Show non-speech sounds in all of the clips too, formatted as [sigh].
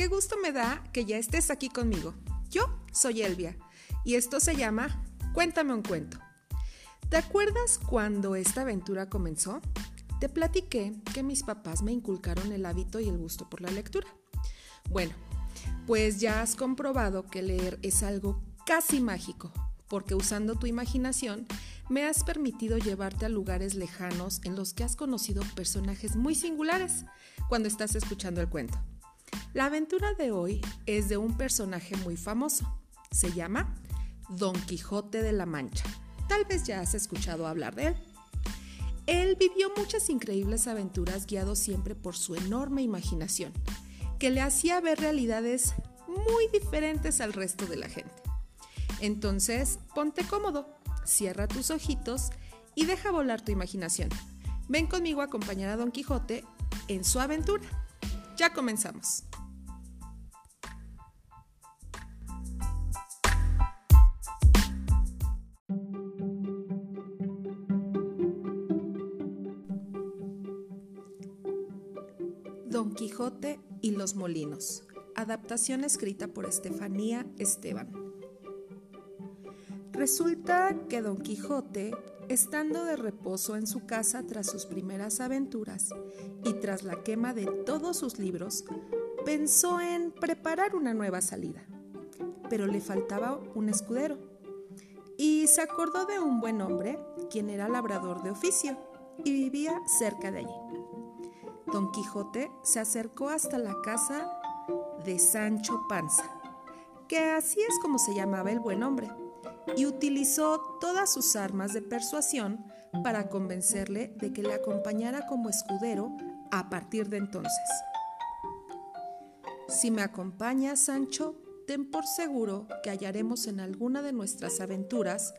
qué gusto me da que ya estés aquí conmigo. Yo soy Elvia y esto se llama Cuéntame un cuento. ¿Te acuerdas cuando esta aventura comenzó? Te platiqué que mis papás me inculcaron el hábito y el gusto por la lectura. Bueno, pues ya has comprobado que leer es algo casi mágico, porque usando tu imaginación me has permitido llevarte a lugares lejanos en los que has conocido personajes muy singulares cuando estás escuchando el cuento. La aventura de hoy es de un personaje muy famoso. Se llama Don Quijote de la Mancha. Tal vez ya has escuchado hablar de él. Él vivió muchas increíbles aventuras guiado siempre por su enorme imaginación, que le hacía ver realidades muy diferentes al resto de la gente. Entonces, ponte cómodo, cierra tus ojitos y deja volar tu imaginación. Ven conmigo a acompañar a Don Quijote en su aventura. Ya comenzamos. Don Quijote y los Molinos. Adaptación escrita por Estefanía Esteban. Resulta que Don Quijote, estando de reposo en su casa tras sus primeras aventuras y tras la quema de todos sus libros, pensó en preparar una nueva salida. Pero le faltaba un escudero. Y se acordó de un buen hombre, quien era labrador de oficio y vivía cerca de allí. Don Quijote se acercó hasta la casa de Sancho Panza, que así es como se llamaba el buen hombre, y utilizó todas sus armas de persuasión para convencerle de que le acompañara como escudero a partir de entonces. Si me acompañas, Sancho, ten por seguro que hallaremos en alguna de nuestras aventuras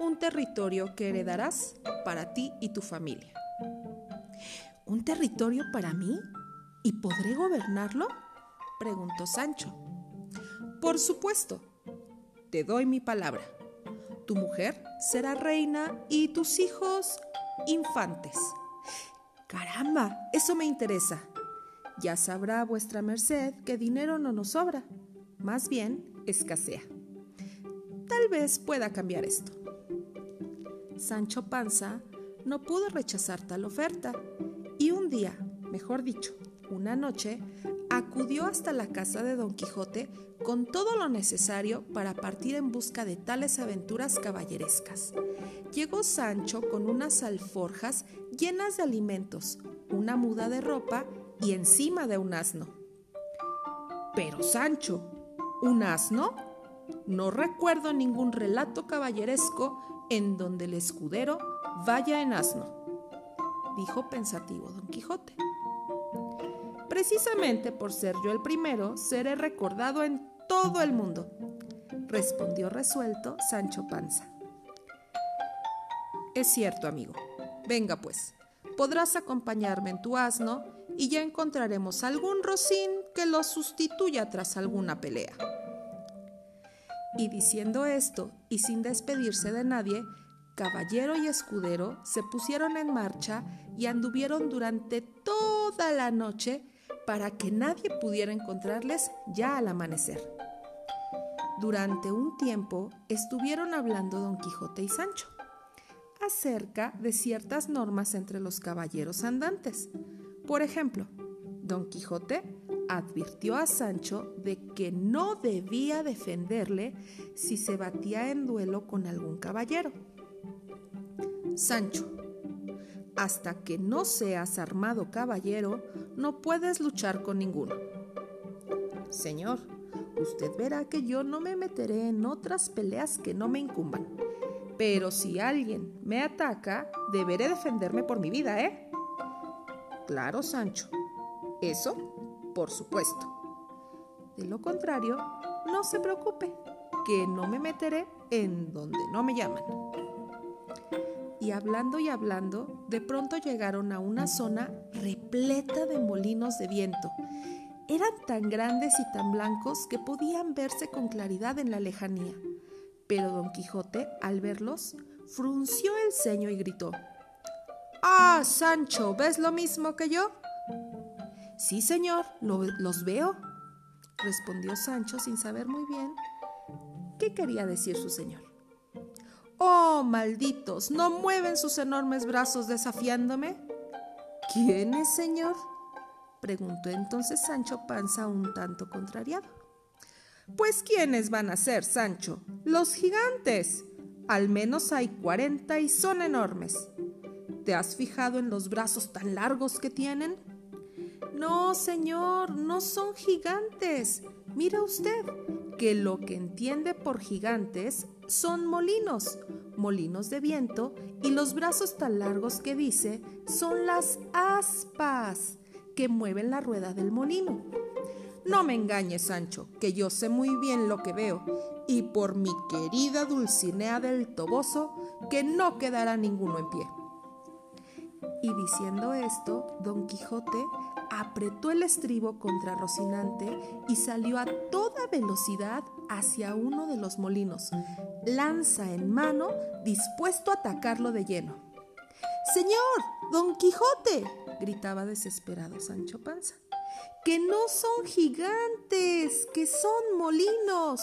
un territorio que heredarás para ti y tu familia. ¿Un territorio para mí? ¿Y podré gobernarlo? preguntó Sancho. Por supuesto, te doy mi palabra. Tu mujer será reina y tus hijos infantes. Caramba, eso me interesa. Ya sabrá vuestra merced que dinero no nos sobra, más bien escasea. Tal vez pueda cambiar esto. Sancho Panza no pudo rechazar tal oferta y un día, mejor dicho, una noche, acudió hasta la casa de Don Quijote con todo lo necesario para partir en busca de tales aventuras caballerescas. Llegó Sancho con unas alforjas llenas de alimentos, una muda de ropa y encima de un asno. Pero Sancho, ¿un asno? No recuerdo ningún relato caballeresco en donde el escudero vaya en asno dijo pensativo don Quijote. Precisamente por ser yo el primero, seré recordado en todo el mundo, respondió resuelto Sancho Panza. Es cierto, amigo. Venga pues, podrás acompañarme en tu asno y ya encontraremos algún rocín que lo sustituya tras alguna pelea. Y diciendo esto, y sin despedirse de nadie, caballero y escudero se pusieron en marcha y anduvieron durante toda la noche para que nadie pudiera encontrarles ya al amanecer. Durante un tiempo estuvieron hablando Don Quijote y Sancho acerca de ciertas normas entre los caballeros andantes. Por ejemplo, Don Quijote advirtió a Sancho de que no debía defenderle si se batía en duelo con algún caballero Sancho, hasta que no seas armado caballero, no puedes luchar con ninguno. Señor, usted verá que yo no me meteré en otras peleas que no me incumban. Pero si alguien me ataca, deberé defenderme por mi vida, ¿eh? Claro, Sancho. Eso, por supuesto. De lo contrario, no se preocupe, que no me meteré en donde no me llaman y hablando y hablando, de pronto llegaron a una zona repleta de molinos de viento. Eran tan grandes y tan blancos que podían verse con claridad en la lejanía. Pero don Quijote, al verlos, frunció el ceño y gritó, Ah, Sancho, ¿ves lo mismo que yo? Sí, señor, los veo. respondió Sancho sin saber muy bien qué quería decir su señor. Oh, malditos, ¿no mueven sus enormes brazos desafiándome? ¿Quién es, señor? preguntó entonces Sancho Panza un tanto contrariado. Pues ¿quiénes van a ser, Sancho? Los gigantes. Al menos hay cuarenta y son enormes. ¿Te has fijado en los brazos tan largos que tienen? No, señor, no son gigantes. Mira usted que lo que entiende por gigantes son molinos, molinos de viento, y los brazos tan largos que dice son las aspas que mueven la rueda del molino. No me engañes, Sancho, que yo sé muy bien lo que veo, y por mi querida Dulcinea del Toboso, que no quedará ninguno en pie. Y diciendo esto, don Quijote apretó el estribo contra Rocinante y salió a toda velocidad hacia uno de los molinos, lanza en mano, dispuesto a atacarlo de lleno. Señor, don Quijote, gritaba desesperado Sancho Panza, que no son gigantes, que son molinos.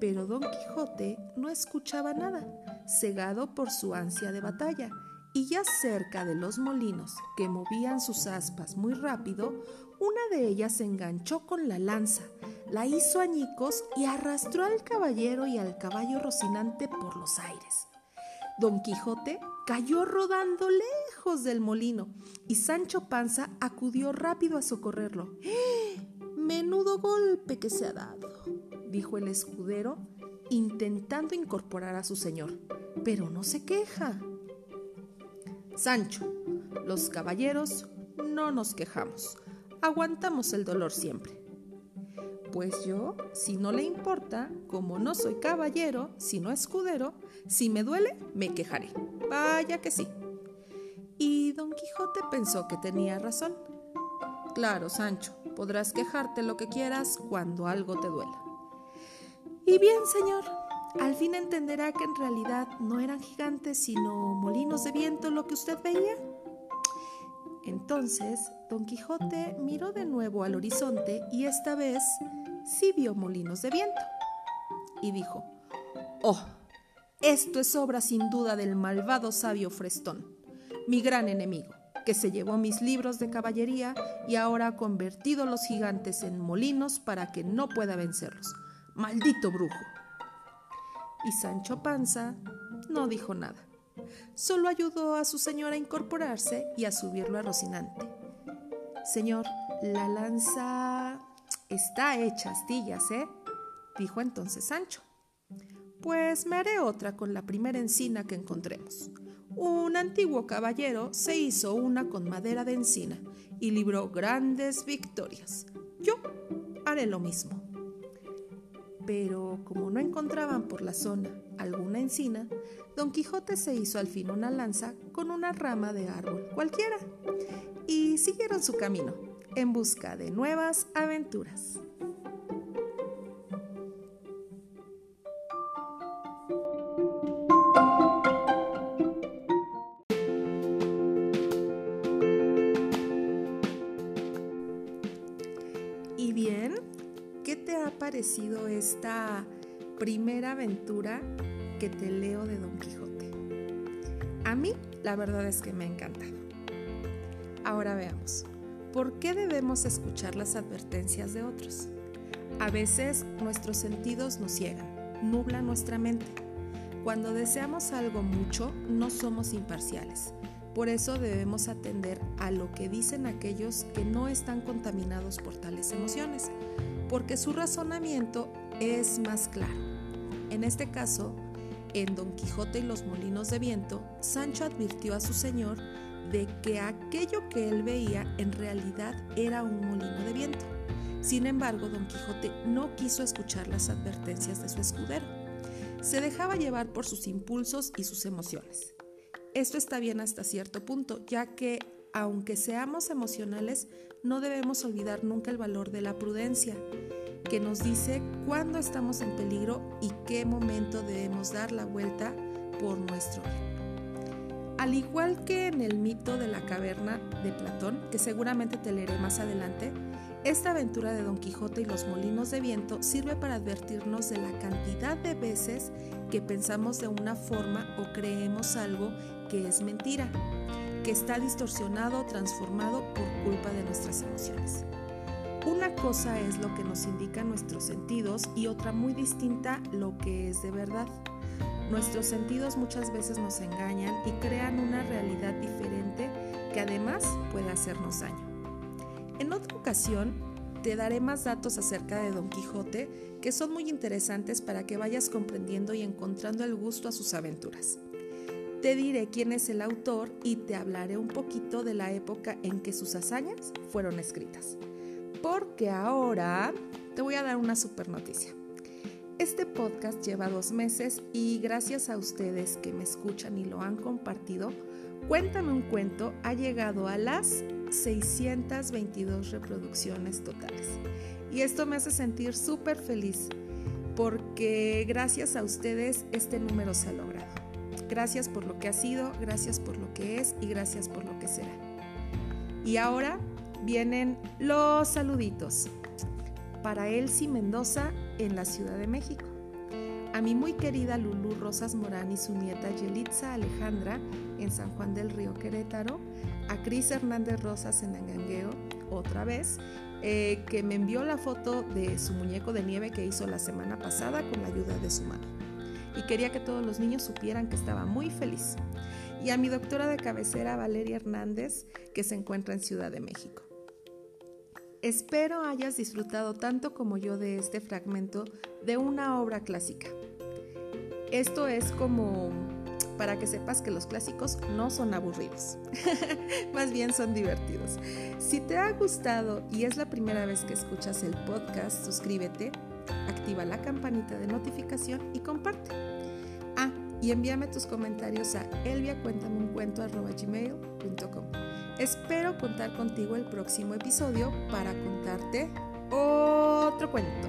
Pero don Quijote no escuchaba nada, cegado por su ansia de batalla, y ya cerca de los molinos, que movían sus aspas muy rápido, una de ellas se enganchó con la lanza, la hizo añicos y arrastró al caballero y al caballo Rocinante por los aires. Don Quijote cayó rodando lejos del molino y Sancho Panza acudió rápido a socorrerlo. ¡Eh! Menudo golpe que se ha dado, dijo el escudero, intentando incorporar a su señor, pero no se queja. Sancho, los caballeros no nos quejamos, aguantamos el dolor siempre. Pues yo, si no le importa, como no soy caballero, sino escudero, si me duele, me quejaré. Vaya que sí. Y don Quijote pensó que tenía razón. Claro, Sancho, podrás quejarte lo que quieras cuando algo te duela. Y bien, señor, al fin entenderá que en realidad no eran gigantes, sino molinos de viento lo que usted veía. Entonces, don Quijote miró de nuevo al horizonte y esta vez sí vio molinos de viento. Y dijo, Oh, esto es obra sin duda del malvado sabio Frestón, mi gran enemigo, que se llevó mis libros de caballería y ahora ha convertido los gigantes en molinos para que no pueda vencerlos. Maldito brujo. Y Sancho Panza no dijo nada. Solo ayudó a su señor a incorporarse y a subirlo a Rocinante. Señor, la lanza está hecha astillas, ¿eh? dijo entonces Sancho. Pues me haré otra con la primera encina que encontremos. Un antiguo caballero se hizo una con madera de encina y libró grandes victorias. Yo haré lo mismo. Pero como no encontraban por la zona alguna encina, don Quijote se hizo al fin una lanza con una rama de árbol cualquiera y siguieron su camino en busca de nuevas aventuras. Esta primera aventura que te leo de Don Quijote? A mí, la verdad es que me ha encantado. Ahora veamos, ¿por qué debemos escuchar las advertencias de otros? A veces nuestros sentidos nos ciegan, nublan nuestra mente. Cuando deseamos algo mucho, no somos imparciales. Por eso debemos atender a lo que dicen aquellos que no están contaminados por tales emociones, porque su razonamiento es más claro. En este caso, en Don Quijote y los Molinos de Viento, Sancho advirtió a su señor de que aquello que él veía en realidad era un molino de viento. Sin embargo, Don Quijote no quiso escuchar las advertencias de su escudero. Se dejaba llevar por sus impulsos y sus emociones. Esto está bien hasta cierto punto, ya que aunque seamos emocionales, no debemos olvidar nunca el valor de la prudencia, que nos dice cuándo estamos en peligro y qué momento debemos dar la vuelta por nuestro bien. Al igual que en el mito de la caverna de Platón, que seguramente te leeré más adelante, Esta aventura de Don Quijote y los molinos de viento sirve para advertirnos de la cantidad de veces que pensamos de una forma o creemos algo que es mentira, que está distorsionado o transformado por culpa de nuestras emociones. Una cosa es lo que nos indican nuestros sentidos y otra muy distinta lo que es de verdad. Nuestros sentidos muchas veces nos engañan y crean una realidad diferente que además puede hacernos daño. En otra ocasión te daré más datos acerca de Don Quijote que son muy interesantes para que vayas comprendiendo y encontrando el gusto a sus aventuras. Te diré quién es el autor y te hablaré un poquito de la época en que sus hazañas fueron escritas. Porque ahora te voy a dar una super noticia. Este podcast lleva dos meses y gracias a ustedes que me escuchan y lo han compartido, Cuéntame un cuento ha llegado a las 622 reproducciones totales. Y esto me hace sentir súper feliz porque gracias a ustedes este número se ha logrado. Gracias por lo que ha sido, gracias por lo que es y gracias por lo que será. Y ahora vienen los saluditos para Elsie Mendoza en la Ciudad de México a mi muy querida Lulu Rosas Morán y su nieta Yelitza Alejandra en San Juan del Río Querétaro, a Cris Hernández Rosas en Angangueo, otra vez, eh, que me envió la foto de su muñeco de nieve que hizo la semana pasada con la ayuda de su mano. Y quería que todos los niños supieran que estaba muy feliz. Y a mi doctora de cabecera Valeria Hernández, que se encuentra en Ciudad de México. Espero hayas disfrutado tanto como yo de este fragmento de una obra clásica. Esto es como para que sepas que los clásicos no son aburridos, [laughs] más bien son divertidos. Si te ha gustado y es la primera vez que escuchas el podcast, suscríbete, activa la campanita de notificación y comparte. Ah, y envíame tus comentarios a elviacuéntameuncuento.gmail.com Espero contar contigo el próximo episodio para contarte otro cuento.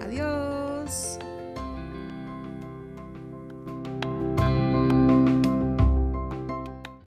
Adiós.